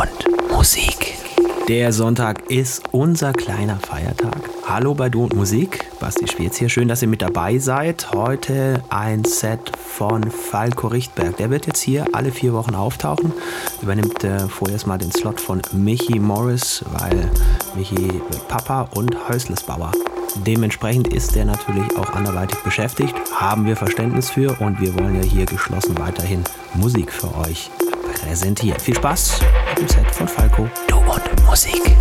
und Musik. Der Sonntag ist unser kleiner Feiertag. Hallo bei Du und Musik. Basti Schwierz hier. Schön, dass ihr mit dabei seid. Heute ein Set von Falco Richtberg. Der wird jetzt hier alle vier Wochen auftauchen. Übernimmt äh, vorerst mal den Slot von Michi Morris, weil Michi Papa und Häuslesbauer. Dementsprechend ist er natürlich auch anderweitig beschäftigt. Haben wir Verständnis für und wir wollen ja hier geschlossen weiterhin Musik für euch präsentieren. Viel Spaß mit dem Set von Falco. Du und Musik.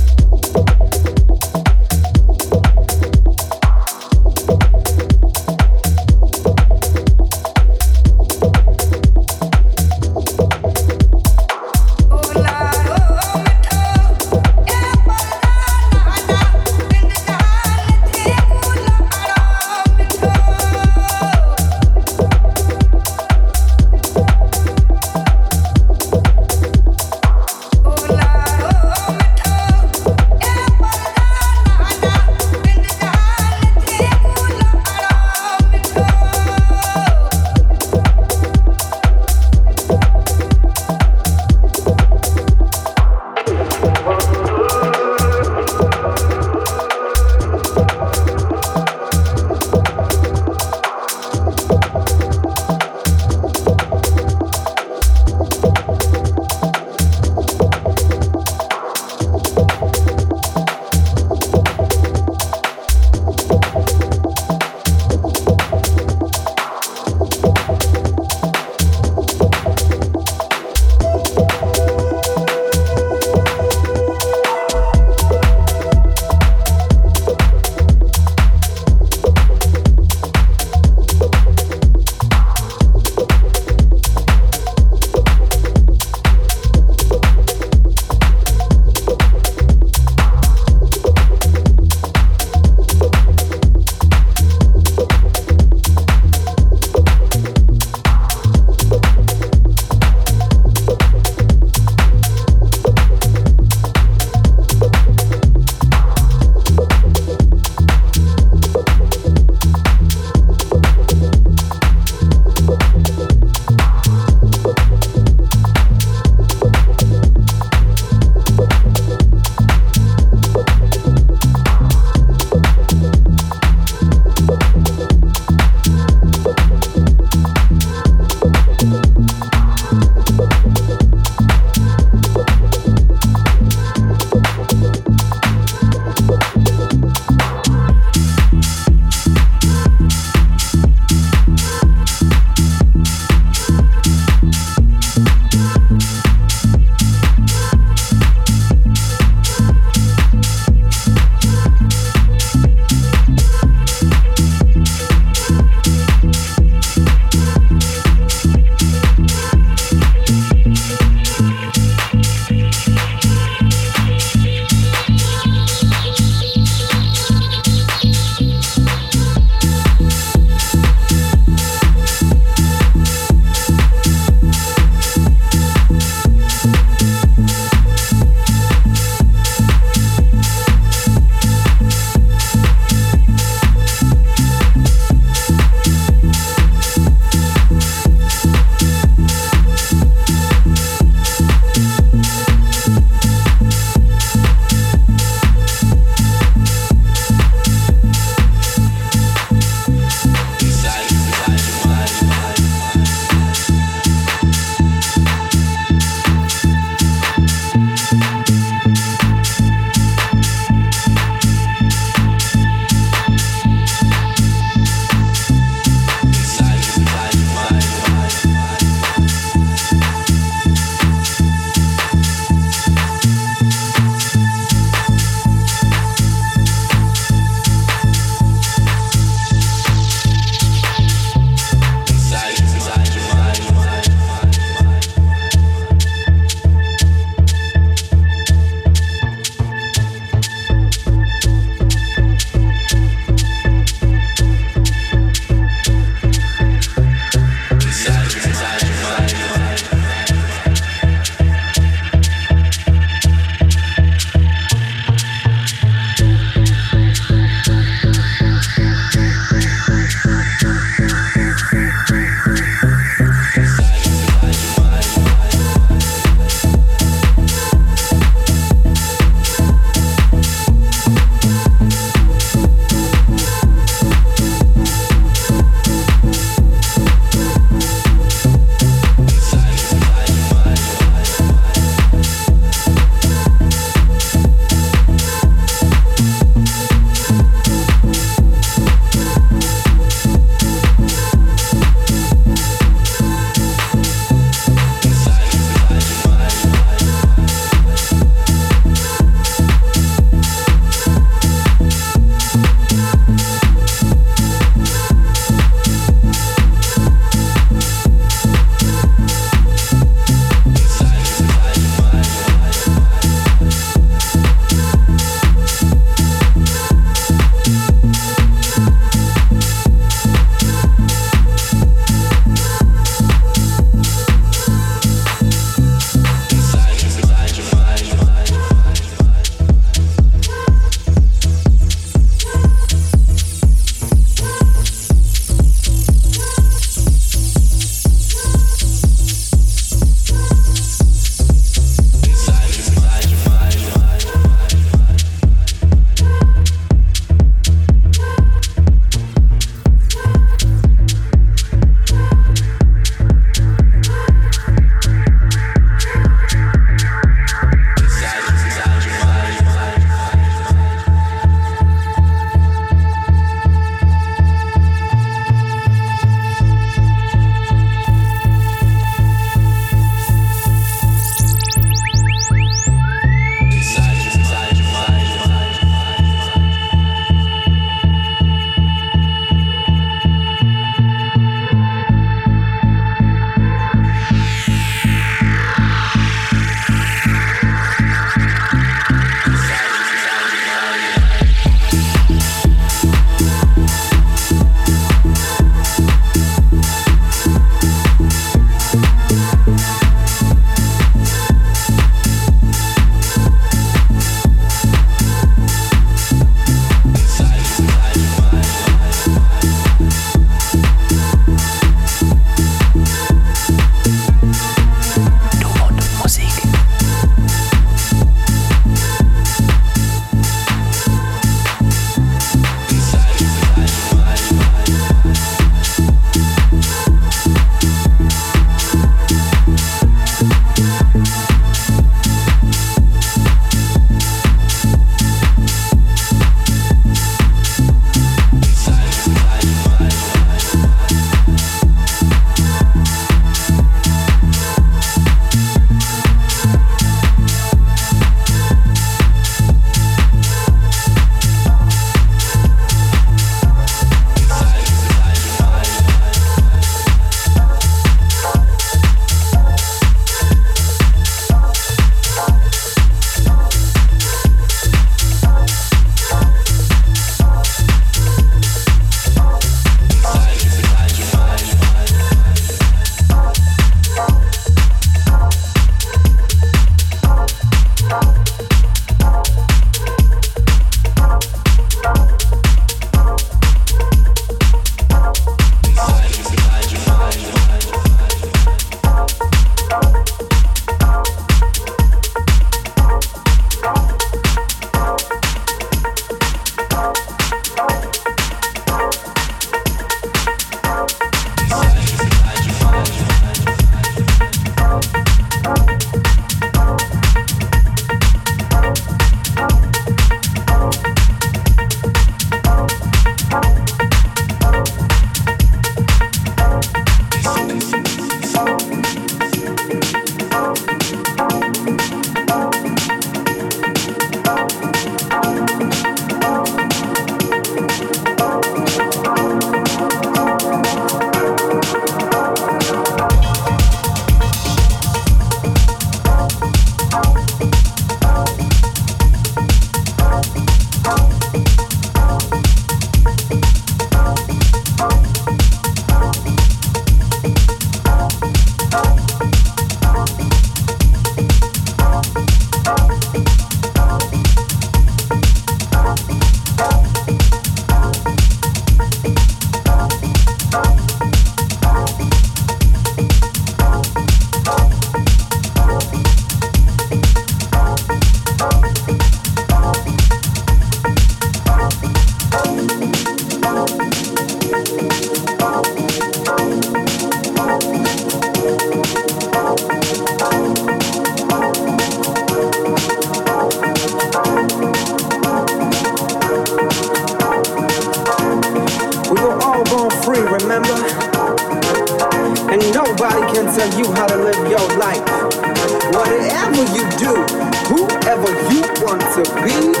to be.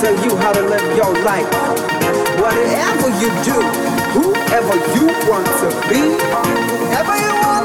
tell you how to live your life. Whatever you do, whoever you want to be, whoever you want.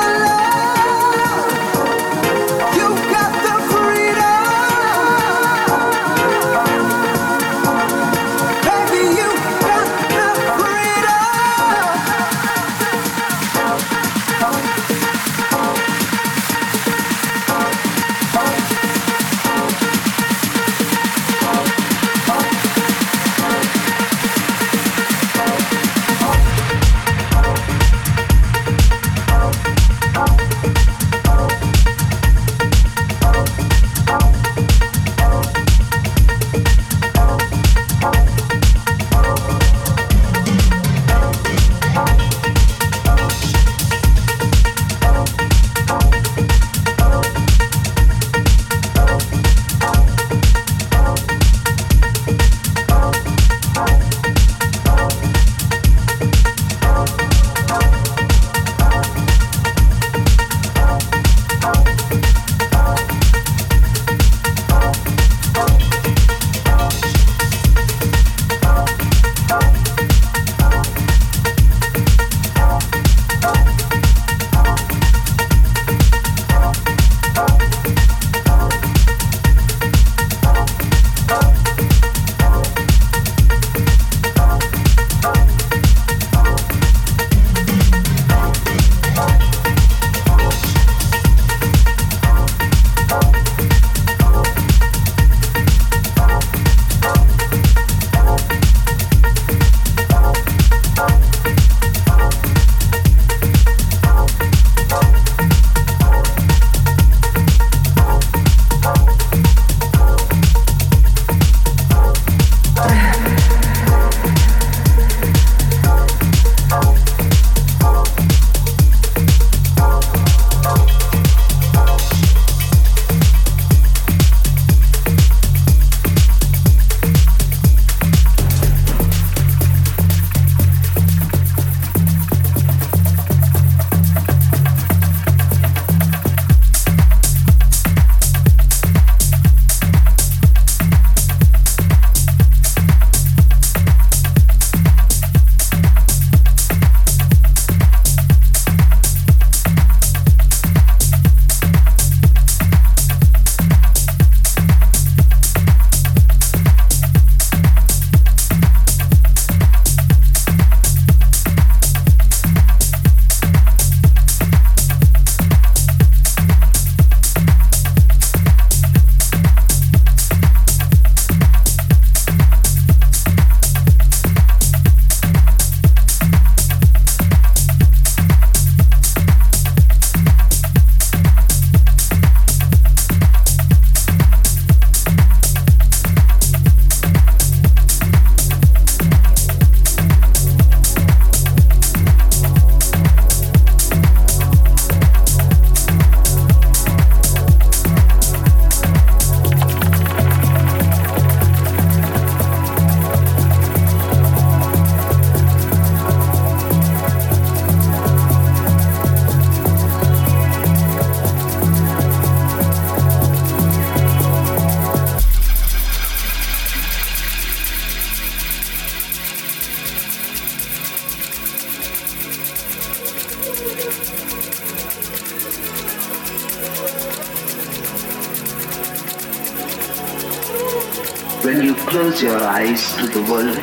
Your eyes to the world,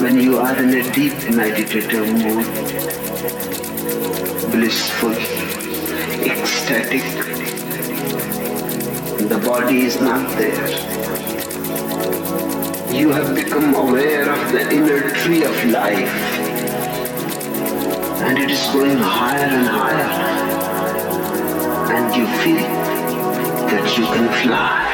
when you are in a deep meditative mood, blissful, ecstatic, the body is not there. You have become aware of the inner tree of life, and it is going higher and higher, and you feel that you can fly.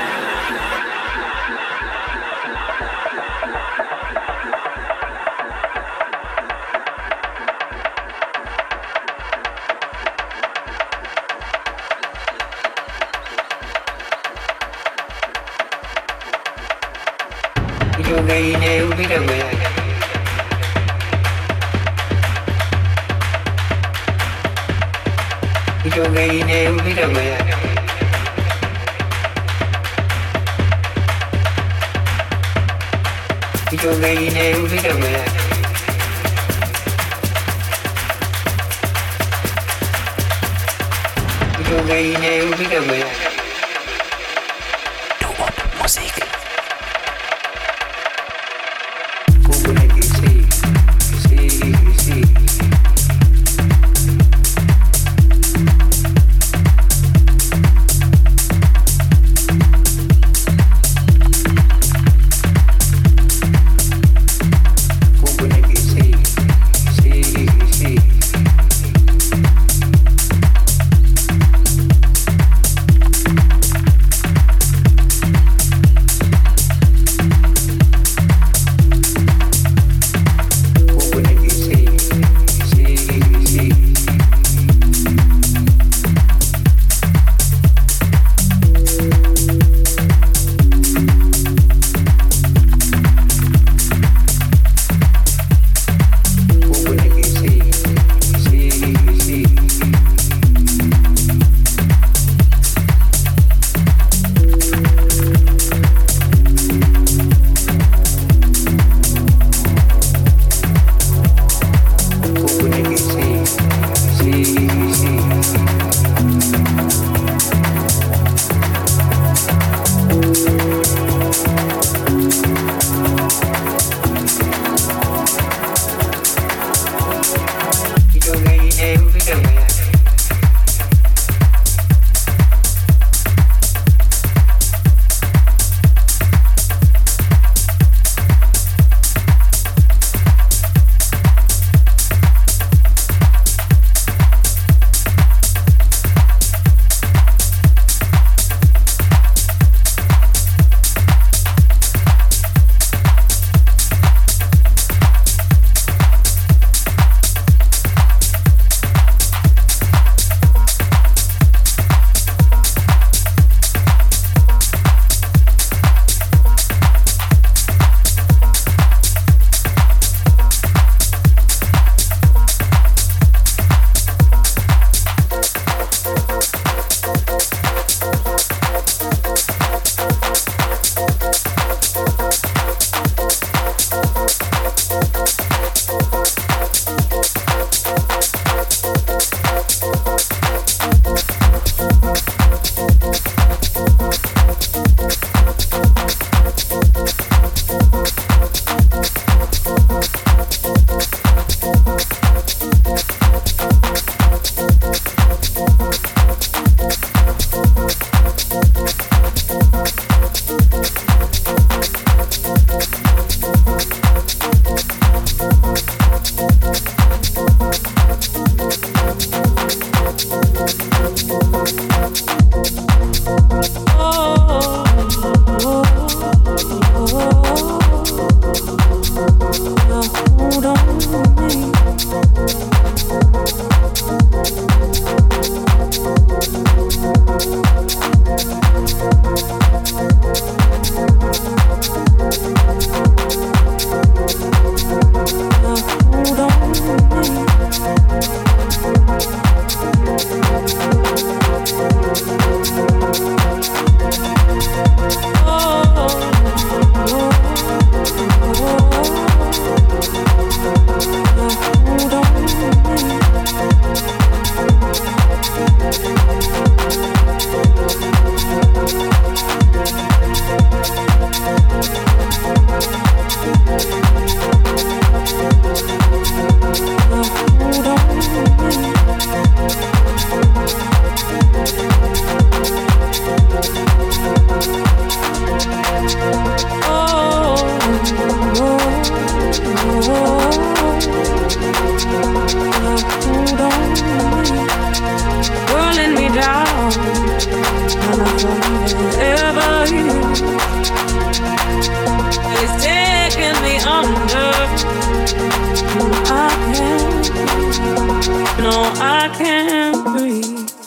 No, I can't breathe.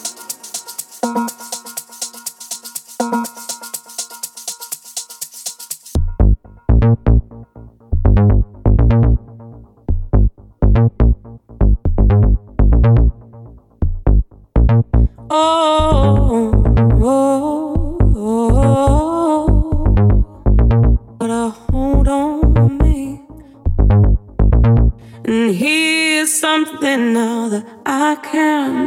I can.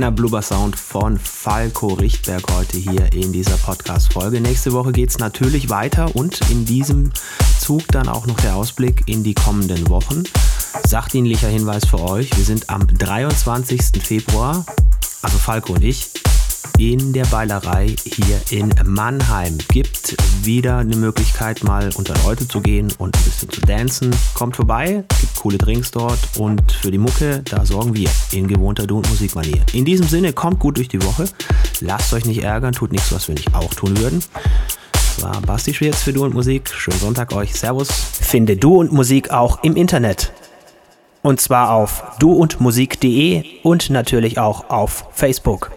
Feiner Blubber-Sound von Falco Richtberg heute hier in dieser Podcast-Folge. Nächste Woche geht es natürlich weiter und in diesem Zug dann auch noch der Ausblick in die kommenden Wochen. Sachdienlicher Hinweis für euch, wir sind am 23. Februar, also Falco und ich, in der Beilerei hier in Mannheim. Gibt wieder eine Möglichkeit, mal unter Leute zu gehen und ein bisschen zu dancen. Kommt vorbei, gibt coole Drinks dort und für die Mucke, da sorgen wir in gewohnter Du- und Musikmanier. In diesem Sinne, kommt gut durch die Woche. Lasst euch nicht ärgern, tut nichts, was wir nicht auch tun würden. Das war Basti Schwierz für Du und Musik. Schönen Sonntag euch. Servus. Finde Du und Musik auch im Internet. Und zwar auf duundmusik.de und natürlich auch auf Facebook.